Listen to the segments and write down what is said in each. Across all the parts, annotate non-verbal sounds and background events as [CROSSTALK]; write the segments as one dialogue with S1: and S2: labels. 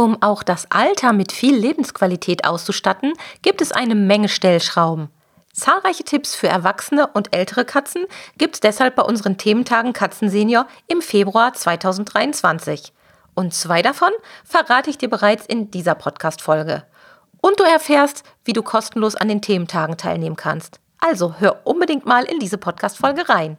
S1: Um auch das Alter mit viel Lebensqualität auszustatten, gibt es eine Menge Stellschrauben. Zahlreiche Tipps für erwachsene und ältere Katzen gibt es deshalb bei unseren Thementagen Katzensenior im Februar 2023. Und zwei davon verrate ich dir bereits in dieser Podcast-Folge. Und du erfährst, wie du kostenlos an den Thementagen teilnehmen kannst. Also hör unbedingt mal in diese Podcast-Folge rein.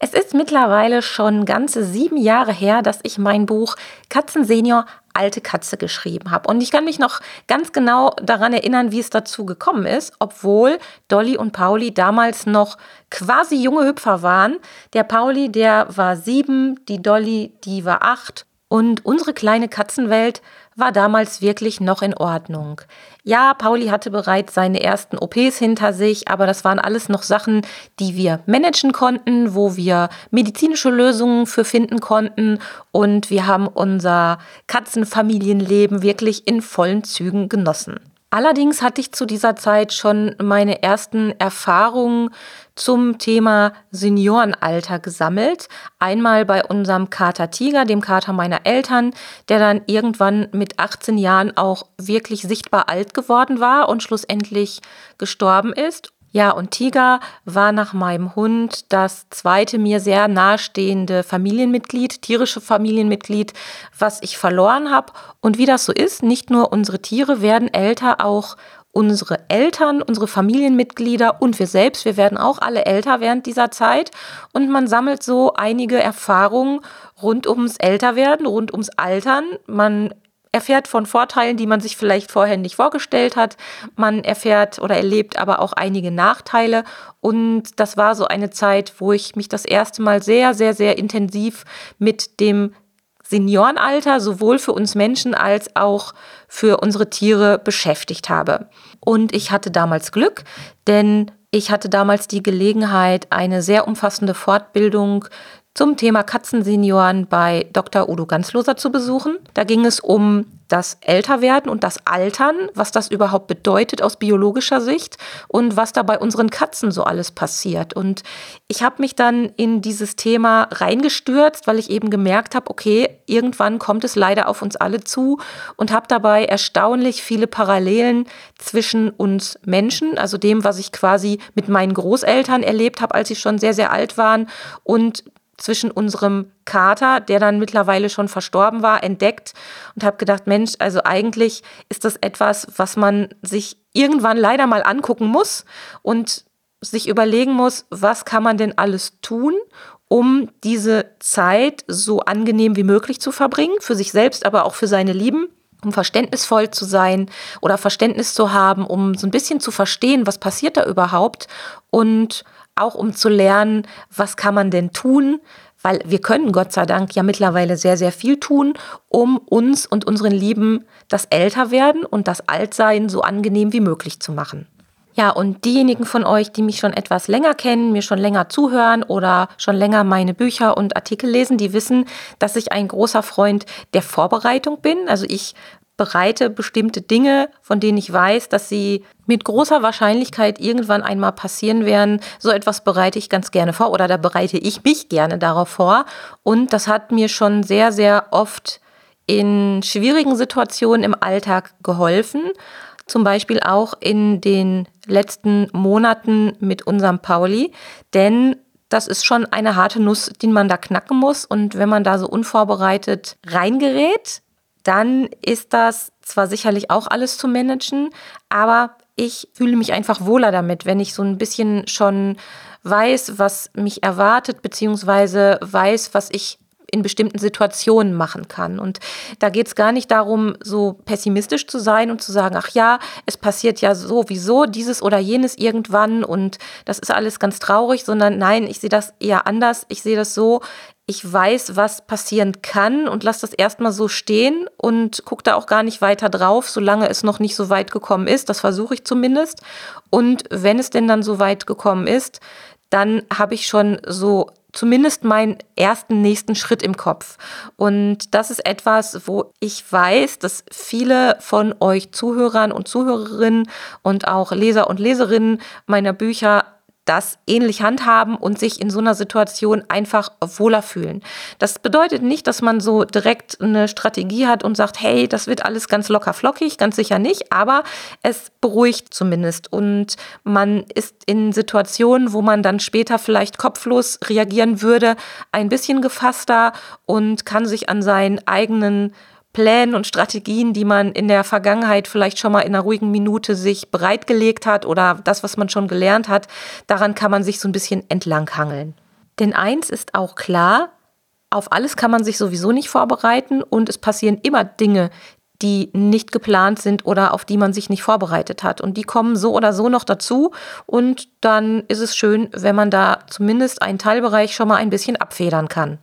S1: Es ist mittlerweile schon ganze sieben Jahre her, dass ich mein Buch Katzen Senior alte Katze geschrieben habe. Und ich kann mich noch ganz genau daran erinnern, wie es dazu gekommen ist, obwohl Dolly und Pauli damals noch quasi junge Hüpfer waren. Der Pauli, der war sieben, die Dolly, die war acht. Und unsere kleine Katzenwelt war damals wirklich noch in Ordnung. Ja, Pauli hatte bereits seine ersten OPs hinter sich, aber das waren alles noch Sachen, die wir managen konnten, wo wir medizinische Lösungen für finden konnten und wir haben unser Katzenfamilienleben wirklich in vollen Zügen genossen. Allerdings hatte ich zu dieser Zeit schon meine ersten Erfahrungen zum Thema Seniorenalter gesammelt. Einmal bei unserem Kater Tiger, dem Kater meiner Eltern, der dann irgendwann mit 18 Jahren auch wirklich sichtbar alt geworden war und schlussendlich gestorben ist. Ja, und Tiger war nach meinem Hund das zweite mir sehr nahestehende Familienmitglied, tierische Familienmitglied, was ich verloren habe. Und wie das so ist, nicht nur unsere Tiere werden älter, auch unsere Eltern, unsere Familienmitglieder und wir selbst, wir werden auch alle älter während dieser Zeit. Und man sammelt so einige Erfahrungen rund ums Älterwerden, rund ums Altern. Man erfährt von Vorteilen, die man sich vielleicht vorher nicht vorgestellt hat. Man erfährt oder erlebt aber auch einige Nachteile. Und das war so eine Zeit, wo ich mich das erste Mal sehr, sehr, sehr intensiv mit dem Seniorenalter sowohl für uns Menschen als auch für unsere Tiere beschäftigt habe. Und ich hatte damals Glück, denn ich hatte damals die Gelegenheit, eine sehr umfassende Fortbildung zum Thema Katzensenioren bei Dr. Udo Ganzloser zu besuchen. Da ging es um das Älterwerden und das Altern, was das überhaupt bedeutet aus biologischer Sicht und was da bei unseren Katzen so alles passiert. Und ich habe mich dann in dieses Thema reingestürzt, weil ich eben gemerkt habe, okay, irgendwann kommt es leider auf uns alle zu und habe dabei erstaunlich viele Parallelen zwischen uns Menschen, also dem, was ich quasi mit meinen Großeltern erlebt habe, als sie schon sehr, sehr alt waren und zwischen unserem Kater, der dann mittlerweile schon verstorben war, entdeckt und habe gedacht, Mensch, also eigentlich ist das etwas, was man sich irgendwann leider mal angucken muss und sich überlegen muss, was kann man denn alles tun, um diese Zeit so angenehm wie möglich zu verbringen, für sich selbst, aber auch für seine Lieben um verständnisvoll zu sein oder Verständnis zu haben, um so ein bisschen zu verstehen, was passiert da überhaupt und auch um zu lernen, was kann man denn tun, weil wir können Gott sei Dank ja mittlerweile sehr, sehr viel tun, um uns und unseren Lieben das Älterwerden und das Altsein so angenehm wie möglich zu machen. Ja, und diejenigen von euch, die mich schon etwas länger kennen, mir schon länger zuhören oder schon länger meine Bücher und Artikel lesen, die wissen, dass ich ein großer Freund der Vorbereitung bin. Also ich bereite bestimmte Dinge, von denen ich weiß, dass sie mit großer Wahrscheinlichkeit irgendwann einmal passieren werden. So etwas bereite ich ganz gerne vor oder da bereite ich mich gerne darauf vor. Und das hat mir schon sehr, sehr oft in schwierigen Situationen im Alltag geholfen. Zum Beispiel auch in den letzten Monaten mit unserem Pauli. Denn das ist schon eine harte Nuss, die man da knacken muss. Und wenn man da so unvorbereitet reingerät, dann ist das zwar sicherlich auch alles zu managen, aber ich fühle mich einfach wohler damit, wenn ich so ein bisschen schon weiß, was mich erwartet, beziehungsweise weiß, was ich in bestimmten Situationen machen kann. Und da geht es gar nicht darum, so pessimistisch zu sein und zu sagen, ach ja, es passiert ja sowieso dieses oder jenes irgendwann und das ist alles ganz traurig, sondern nein, ich sehe das eher anders. Ich sehe das so, ich weiß, was passieren kann und lasse das erstmal so stehen und gucke da auch gar nicht weiter drauf, solange es noch nicht so weit gekommen ist. Das versuche ich zumindest. Und wenn es denn dann so weit gekommen ist, dann habe ich schon so zumindest meinen ersten nächsten Schritt im Kopf. Und das ist etwas, wo ich weiß, dass viele von euch Zuhörern und Zuhörerinnen und auch Leser und Leserinnen meiner Bücher das ähnlich handhaben und sich in so einer Situation einfach wohler fühlen. Das bedeutet nicht, dass man so direkt eine Strategie hat und sagt, hey, das wird alles ganz locker flockig, ganz sicher nicht, aber es beruhigt zumindest und man ist in Situationen, wo man dann später vielleicht kopflos reagieren würde, ein bisschen gefasster und kann sich an seinen eigenen Plänen und Strategien, die man in der Vergangenheit vielleicht schon mal in einer ruhigen Minute sich bereitgelegt hat oder das, was man schon gelernt hat, daran kann man sich so ein bisschen entlanghangeln. Denn eins ist auch klar, auf alles kann man sich sowieso nicht vorbereiten und es passieren immer Dinge, die nicht geplant sind oder auf die man sich nicht vorbereitet hat. Und die kommen so oder so noch dazu. Und dann ist es schön, wenn man da zumindest einen Teilbereich schon mal ein bisschen abfedern kann.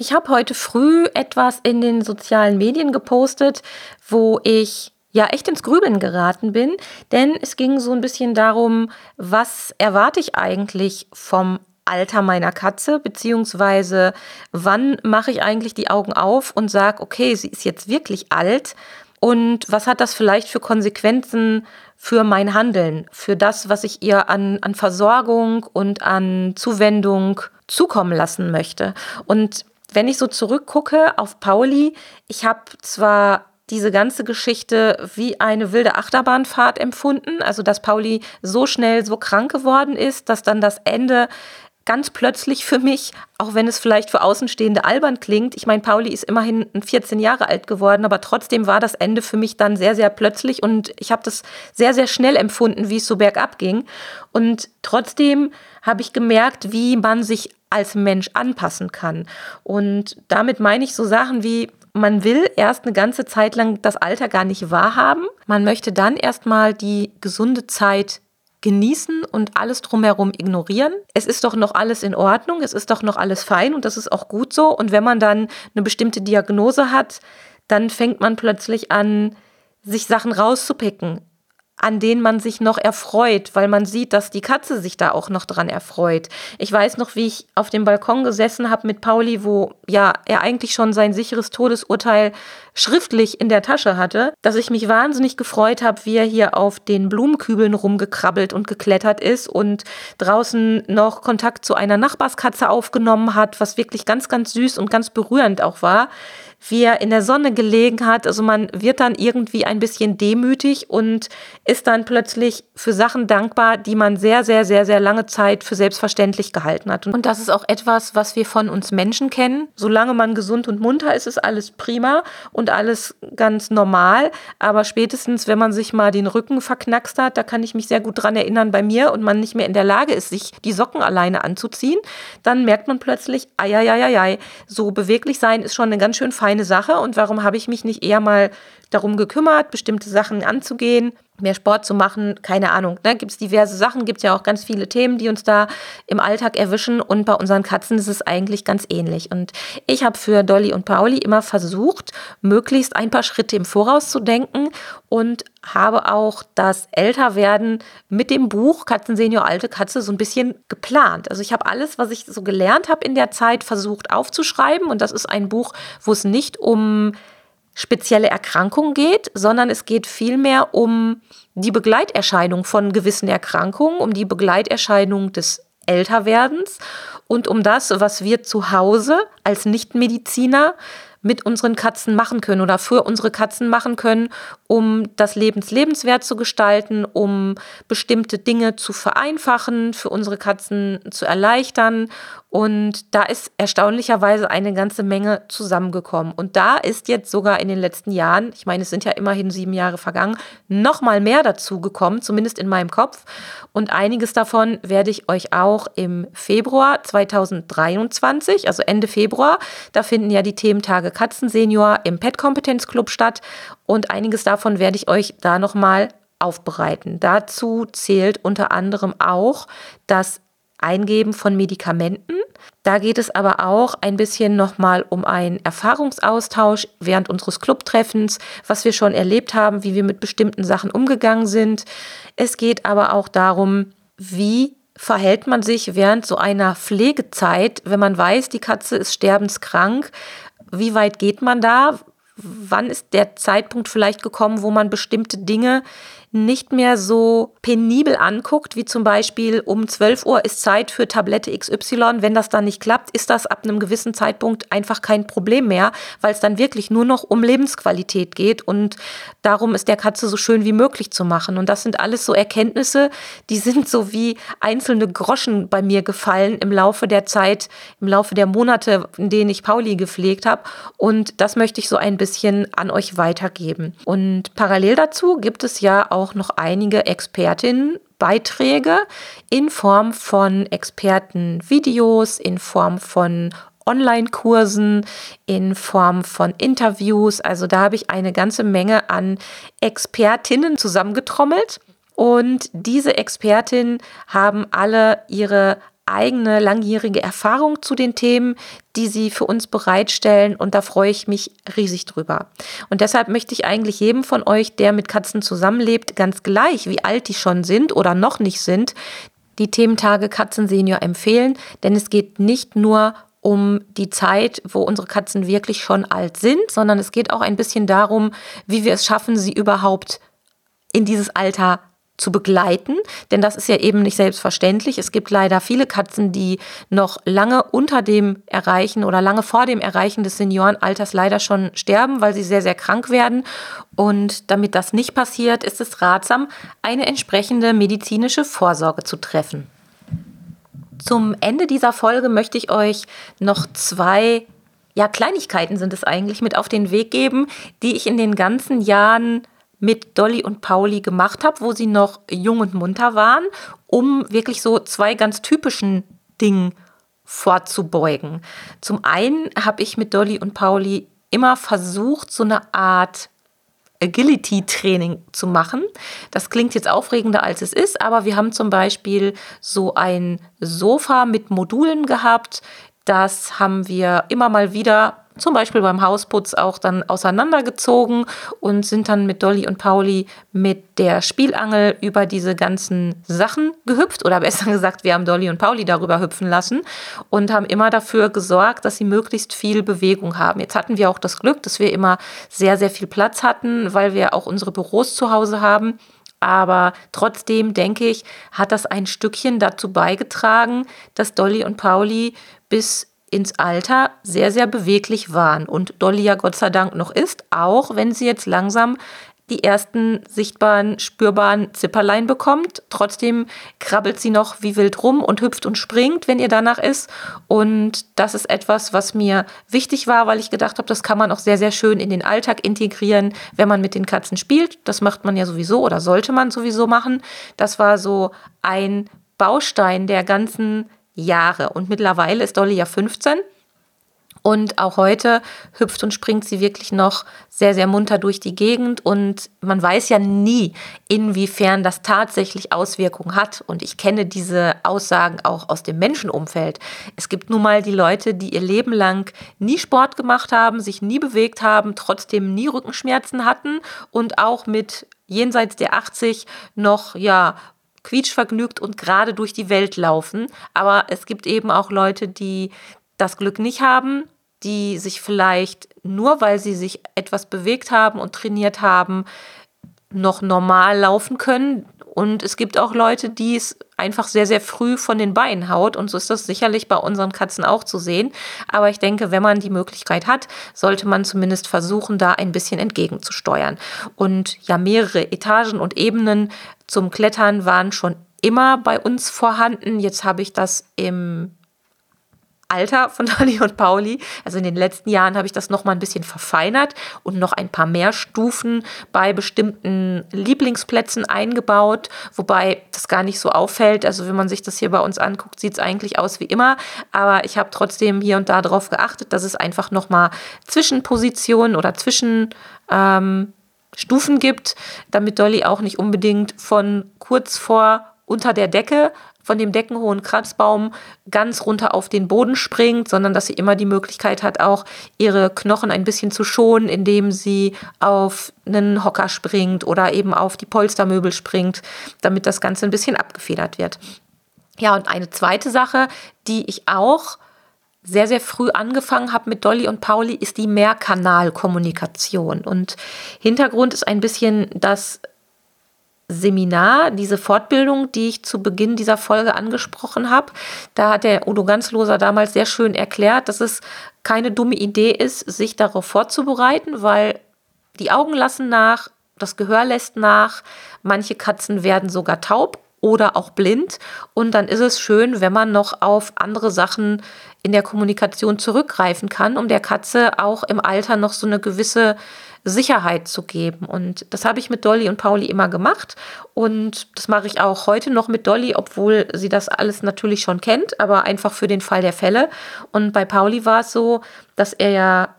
S1: Ich habe heute früh etwas in den sozialen Medien gepostet, wo ich ja echt ins Grübeln geraten bin, denn es ging so ein bisschen darum, was erwarte ich eigentlich vom Alter meiner Katze, beziehungsweise wann mache ich eigentlich die Augen auf und sage, okay, sie ist jetzt wirklich alt? Und was hat das vielleicht für Konsequenzen für mein Handeln, für das, was ich ihr an, an Versorgung und an Zuwendung zukommen lassen möchte. Und wenn ich so zurückgucke auf Pauli, ich habe zwar diese ganze Geschichte wie eine wilde Achterbahnfahrt empfunden, also dass Pauli so schnell so krank geworden ist, dass dann das Ende ganz plötzlich für mich, auch wenn es vielleicht für Außenstehende albern klingt, ich meine, Pauli ist immerhin 14 Jahre alt geworden, aber trotzdem war das Ende für mich dann sehr, sehr plötzlich und ich habe das sehr, sehr schnell empfunden, wie es so bergab ging. Und trotzdem habe ich gemerkt, wie man sich als Mensch anpassen kann. Und damit meine ich so Sachen wie, man will erst eine ganze Zeit lang das Alter gar nicht wahrhaben. Man möchte dann erstmal die gesunde Zeit genießen und alles drumherum ignorieren. Es ist doch noch alles in Ordnung, es ist doch noch alles fein und das ist auch gut so. Und wenn man dann eine bestimmte Diagnose hat, dann fängt man plötzlich an, sich Sachen rauszupicken an denen man sich noch erfreut, weil man sieht, dass die Katze sich da auch noch dran erfreut. Ich weiß noch, wie ich auf dem Balkon gesessen habe mit Pauli, wo ja er eigentlich schon sein sicheres Todesurteil schriftlich in der Tasche hatte, dass ich mich wahnsinnig gefreut habe, wie er hier auf den Blumenkübeln rumgekrabbelt und geklettert ist und draußen noch Kontakt zu einer Nachbarskatze aufgenommen hat, was wirklich ganz, ganz süß und ganz berührend auch war wie er in der Sonne gelegen hat. Also man wird dann irgendwie ein bisschen demütig und ist dann plötzlich für Sachen dankbar, die man sehr, sehr, sehr, sehr lange Zeit für selbstverständlich gehalten hat. Und das ist auch etwas, was wir von uns Menschen kennen. Solange man gesund und munter ist, ist alles prima und alles ganz normal. Aber spätestens, wenn man sich mal den Rücken verknackst hat, da kann ich mich sehr gut dran erinnern bei mir und man nicht mehr in der Lage ist, sich die Socken alleine anzuziehen, dann merkt man plötzlich, ai, so beweglich sein ist schon eine ganz schön feine feine Sache und warum habe ich mich nicht eher mal darum gekümmert, bestimmte Sachen anzugehen, mehr Sport zu machen, keine Ahnung. Ne? Gibt es diverse Sachen, gibt es ja auch ganz viele Themen, die uns da im Alltag erwischen und bei unseren Katzen ist es eigentlich ganz ähnlich. Und ich habe für Dolly und Pauli immer versucht, möglichst ein paar Schritte im Voraus zu denken und habe auch das Älterwerden mit dem Buch Katzen Senior Alte Katze so ein bisschen geplant. Also ich habe alles, was ich so gelernt habe in der Zeit, versucht aufzuschreiben und das ist ein Buch, wo es nicht um spezielle Erkrankung geht, sondern es geht vielmehr um die Begleiterscheinung von gewissen Erkrankungen, um die Begleiterscheinung des Älterwerdens und um das, was wir zu Hause als Nichtmediziner mit unseren Katzen machen können oder für unsere Katzen machen können, um das Lebens lebenswert zu gestalten, um bestimmte Dinge zu vereinfachen, für unsere Katzen zu erleichtern Und da ist erstaunlicherweise eine ganze Menge zusammengekommen. Und da ist jetzt sogar in den letzten Jahren, ich meine, es sind ja immerhin sieben Jahre vergangen, noch mal mehr dazu gekommen, zumindest in meinem Kopf. Und einiges davon werde ich euch auch im Februar 2023, also Ende Februar, da finden ja die Thementage Katzensenior im Pet Kompetenz Club statt. Und einiges davon werde ich euch da noch mal aufbereiten. Dazu zählt unter anderem auch das Eingeben von Medikamenten. Da geht es aber auch ein bisschen nochmal um einen Erfahrungsaustausch während unseres Clubtreffens, was wir schon erlebt haben, wie wir mit bestimmten Sachen umgegangen sind. Es geht aber auch darum, wie verhält man sich während so einer Pflegezeit, wenn man weiß, die Katze ist sterbenskrank. Wie weit geht man da? Wann ist der Zeitpunkt vielleicht gekommen, wo man bestimmte Dinge nicht mehr so penibel anguckt, wie zum Beispiel um 12 Uhr ist Zeit für Tablette XY. Wenn das dann nicht klappt, ist das ab einem gewissen Zeitpunkt einfach kein Problem mehr, weil es dann wirklich nur noch um Lebensqualität geht und darum ist der Katze so schön wie möglich zu machen. Und das sind alles so Erkenntnisse, die sind so wie einzelne Groschen bei mir gefallen im Laufe der Zeit, im Laufe der Monate, in denen ich Pauli gepflegt habe. Und das möchte ich so ein bisschen an euch weitergeben. Und parallel dazu gibt es ja auch auch noch einige Expertinnenbeiträge in Form von Expertenvideos, in Form von Online-Kursen, in Form von Interviews. Also da habe ich eine ganze Menge an Expertinnen zusammengetrommelt. Und diese Expertinnen haben alle ihre eigene langjährige Erfahrung zu den Themen, die sie für uns bereitstellen und da freue ich mich riesig drüber. Und deshalb möchte ich eigentlich jedem von euch, der mit Katzen zusammenlebt, ganz gleich, wie alt die schon sind oder noch nicht sind, die Thementage Katzensenior empfehlen, denn es geht nicht nur um die Zeit, wo unsere Katzen wirklich schon alt sind, sondern es geht auch ein bisschen darum, wie wir es schaffen, sie überhaupt in dieses Alter zu begleiten, denn das ist ja eben nicht selbstverständlich. Es gibt leider viele Katzen, die noch lange unter dem Erreichen oder lange vor dem Erreichen des Seniorenalters leider schon sterben, weil sie sehr, sehr krank werden. Und damit das nicht passiert, ist es ratsam, eine entsprechende medizinische Vorsorge zu treffen. Zum Ende dieser Folge möchte ich euch noch zwei ja, Kleinigkeiten sind es eigentlich mit auf den Weg geben, die ich in den ganzen Jahren mit Dolly und Pauli gemacht habe, wo sie noch jung und munter waren, um wirklich so zwei ganz typischen Dingen vorzubeugen. Zum einen habe ich mit Dolly und Pauli immer versucht, so eine Art Agility-Training zu machen. Das klingt jetzt aufregender, als es ist, aber wir haben zum Beispiel so ein Sofa mit Modulen gehabt. Das haben wir immer mal wieder zum Beispiel beim Hausputz auch dann auseinandergezogen und sind dann mit Dolly und Pauli mit der Spielangel über diese ganzen Sachen gehüpft oder besser [LAUGHS] gesagt, wir haben Dolly und Pauli darüber hüpfen lassen und haben immer dafür gesorgt, dass sie möglichst viel Bewegung haben. Jetzt hatten wir auch das Glück, dass wir immer sehr, sehr viel Platz hatten, weil wir auch unsere Büros zu Hause haben. Aber trotzdem denke ich, hat das ein Stückchen dazu beigetragen, dass Dolly und Pauli bis ins Alter sehr, sehr beweglich waren und Dolly ja Gott sei Dank noch ist, auch wenn sie jetzt langsam die ersten sichtbaren, spürbaren Zipperlein bekommt. Trotzdem krabbelt sie noch wie wild rum und hüpft und springt, wenn ihr danach ist. Und das ist etwas, was mir wichtig war, weil ich gedacht habe, das kann man auch sehr, sehr schön in den Alltag integrieren, wenn man mit den Katzen spielt. Das macht man ja sowieso oder sollte man sowieso machen. Das war so ein Baustein der ganzen Jahre. Und mittlerweile ist Dolly ja 15. Und auch heute hüpft und springt sie wirklich noch sehr, sehr munter durch die Gegend. Und man weiß ja nie, inwiefern das tatsächlich Auswirkungen hat. Und ich kenne diese Aussagen auch aus dem Menschenumfeld. Es gibt nun mal die Leute, die ihr Leben lang nie Sport gemacht haben, sich nie bewegt haben, trotzdem nie Rückenschmerzen hatten und auch mit jenseits der 80 noch, ja, quietschvergnügt und gerade durch die Welt laufen. Aber es gibt eben auch Leute, die das Glück nicht haben, die sich vielleicht nur, weil sie sich etwas bewegt haben und trainiert haben, noch normal laufen können. Und es gibt auch Leute, die es einfach sehr, sehr früh von den Beinen haut. Und so ist das sicherlich bei unseren Katzen auch zu sehen. Aber ich denke, wenn man die Möglichkeit hat, sollte man zumindest versuchen, da ein bisschen entgegenzusteuern. Und ja, mehrere Etagen und Ebenen zum Klettern waren schon immer bei uns vorhanden. Jetzt habe ich das im Alter von [LAUGHS] Dolly und Pauli. Also in den letzten Jahren habe ich das noch mal ein bisschen verfeinert und noch ein paar mehr Stufen bei bestimmten Lieblingsplätzen eingebaut, wobei das gar nicht so auffällt. Also wenn man sich das hier bei uns anguckt, sieht es eigentlich aus wie immer. Aber ich habe trotzdem hier und da darauf geachtet, dass es einfach noch mal Zwischenpositionen oder Zwischen ähm, Stufen gibt, damit Dolly auch nicht unbedingt von kurz vor unter der Decke von dem deckenhohen Kratzbaum ganz runter auf den Boden springt, sondern dass sie immer die Möglichkeit hat, auch ihre Knochen ein bisschen zu schonen, indem sie auf einen Hocker springt oder eben auf die Polstermöbel springt, damit das Ganze ein bisschen abgefedert wird. Ja, und eine zweite Sache, die ich auch sehr, sehr früh angefangen habe mit Dolly und Pauli, ist die Mehrkanalkommunikation. Und Hintergrund ist ein bisschen, dass Seminar, diese Fortbildung, die ich zu Beginn dieser Folge angesprochen habe. Da hat der Udo Ganzloser damals sehr schön erklärt, dass es keine dumme Idee ist, sich darauf vorzubereiten, weil die Augen lassen nach, das Gehör lässt nach, manche Katzen werden sogar taub oder auch blind. Und dann ist es schön, wenn man noch auf andere Sachen in der Kommunikation zurückgreifen kann, um der Katze auch im Alter noch so eine gewisse Sicherheit zu geben. Und das habe ich mit Dolly und Pauli immer gemacht. Und das mache ich auch heute noch mit Dolly, obwohl sie das alles natürlich schon kennt, aber einfach für den Fall der Fälle. Und bei Pauli war es so, dass er ja,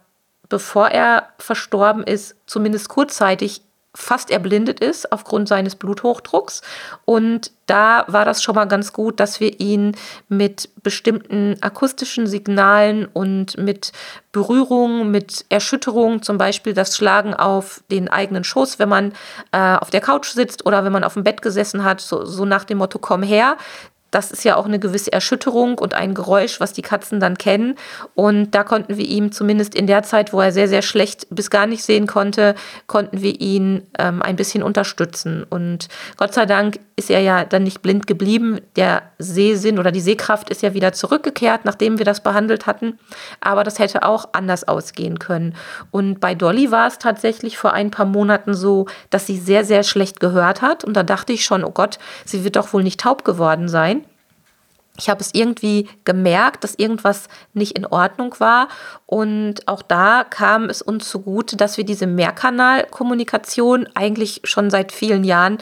S1: bevor er verstorben ist, zumindest kurzzeitig fast erblindet ist aufgrund seines Bluthochdrucks. Und da war das schon mal ganz gut, dass wir ihn mit bestimmten akustischen Signalen und mit Berührungen, mit Erschütterungen, zum Beispiel das Schlagen auf den eigenen Schoß, wenn man äh, auf der Couch sitzt oder wenn man auf dem Bett gesessen hat, so, so nach dem Motto, komm her, das ist ja auch eine gewisse Erschütterung und ein Geräusch, was die Katzen dann kennen. Und da konnten wir ihm zumindest in der Zeit, wo er sehr, sehr schlecht bis gar nicht sehen konnte, konnten wir ihn ähm, ein bisschen unterstützen. Und Gott sei Dank ist er ja dann nicht blind geblieben. Der Sehsinn oder die Sehkraft ist ja wieder zurückgekehrt, nachdem wir das behandelt hatten. Aber das hätte auch anders ausgehen können. Und bei Dolly war es tatsächlich vor ein paar Monaten so, dass sie sehr, sehr schlecht gehört hat. Und da dachte ich schon, oh Gott, sie wird doch wohl nicht taub geworden sein. Ich habe es irgendwie gemerkt, dass irgendwas nicht in Ordnung war. Und auch da kam es uns zugute, dass wir diese Mehrkanalkommunikation eigentlich schon seit vielen Jahren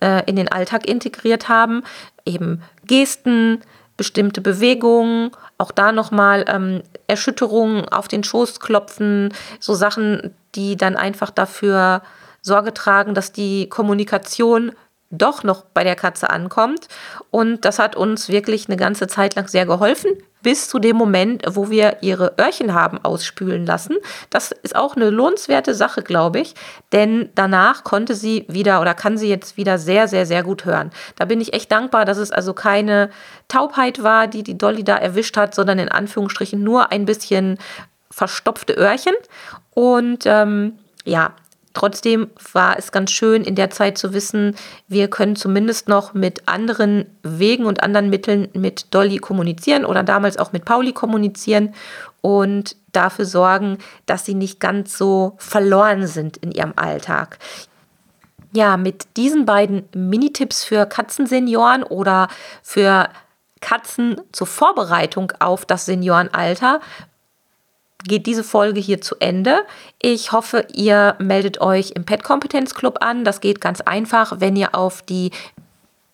S1: äh, in den Alltag integriert haben. Eben Gesten, bestimmte Bewegungen, auch da nochmal ähm, Erschütterungen auf den Schoß klopfen, so Sachen, die dann einfach dafür Sorge tragen, dass die Kommunikation doch noch bei der Katze ankommt. Und das hat uns wirklich eine ganze Zeit lang sehr geholfen, bis zu dem Moment, wo wir ihre Öhrchen haben ausspülen lassen. Das ist auch eine lohnenswerte Sache, glaube ich, denn danach konnte sie wieder oder kann sie jetzt wieder sehr, sehr, sehr gut hören. Da bin ich echt dankbar, dass es also keine Taubheit war, die die Dolly da erwischt hat, sondern in Anführungsstrichen nur ein bisschen verstopfte Öhrchen. Und ähm, ja, Trotzdem war es ganz schön in der Zeit zu wissen, wir können zumindest noch mit anderen Wegen und anderen Mitteln mit Dolly kommunizieren oder damals auch mit Pauli kommunizieren und dafür sorgen, dass sie nicht ganz so verloren sind in ihrem Alltag. Ja, mit diesen beiden Minitipps für Katzensenioren oder für Katzen zur Vorbereitung auf das Seniorenalter geht diese Folge hier zu Ende. Ich hoffe, ihr meldet euch im Pet Kompetenz Club an. Das geht ganz einfach, wenn ihr auf die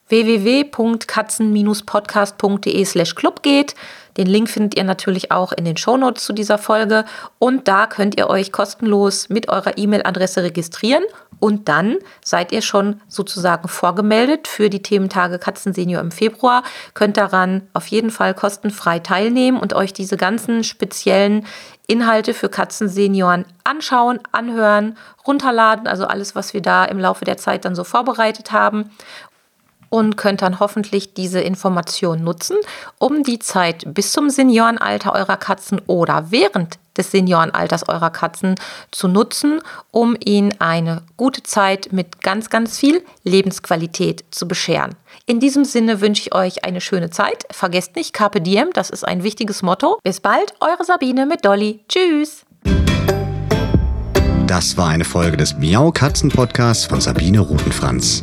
S1: www.katzen-podcast.de slash club geht. Den Link findet ihr natürlich auch in den Shownotes zu dieser Folge. Und da könnt ihr euch kostenlos mit eurer E-Mail-Adresse registrieren. Und dann seid ihr schon sozusagen vorgemeldet für die Thementage Katzensenior im Februar. Könnt daran auf jeden Fall kostenfrei teilnehmen und euch diese ganzen speziellen Inhalte für Katzensenioren anschauen, anhören, runterladen. Also alles, was wir da im Laufe der Zeit dann so vorbereitet haben und könnt dann hoffentlich diese Information nutzen, um die Zeit bis zum Seniorenalter eurer Katzen oder während des Seniorenalters eurer Katzen zu nutzen, um ihnen eine gute Zeit mit ganz, ganz viel Lebensqualität zu bescheren. In diesem Sinne wünsche ich euch eine schöne Zeit. Vergesst nicht Carpe Diem, das ist ein wichtiges Motto. Bis bald, eure Sabine mit Dolly. Tschüss.
S2: Das war eine Folge des Miau Katzen Podcasts von Sabine Rutenfranz.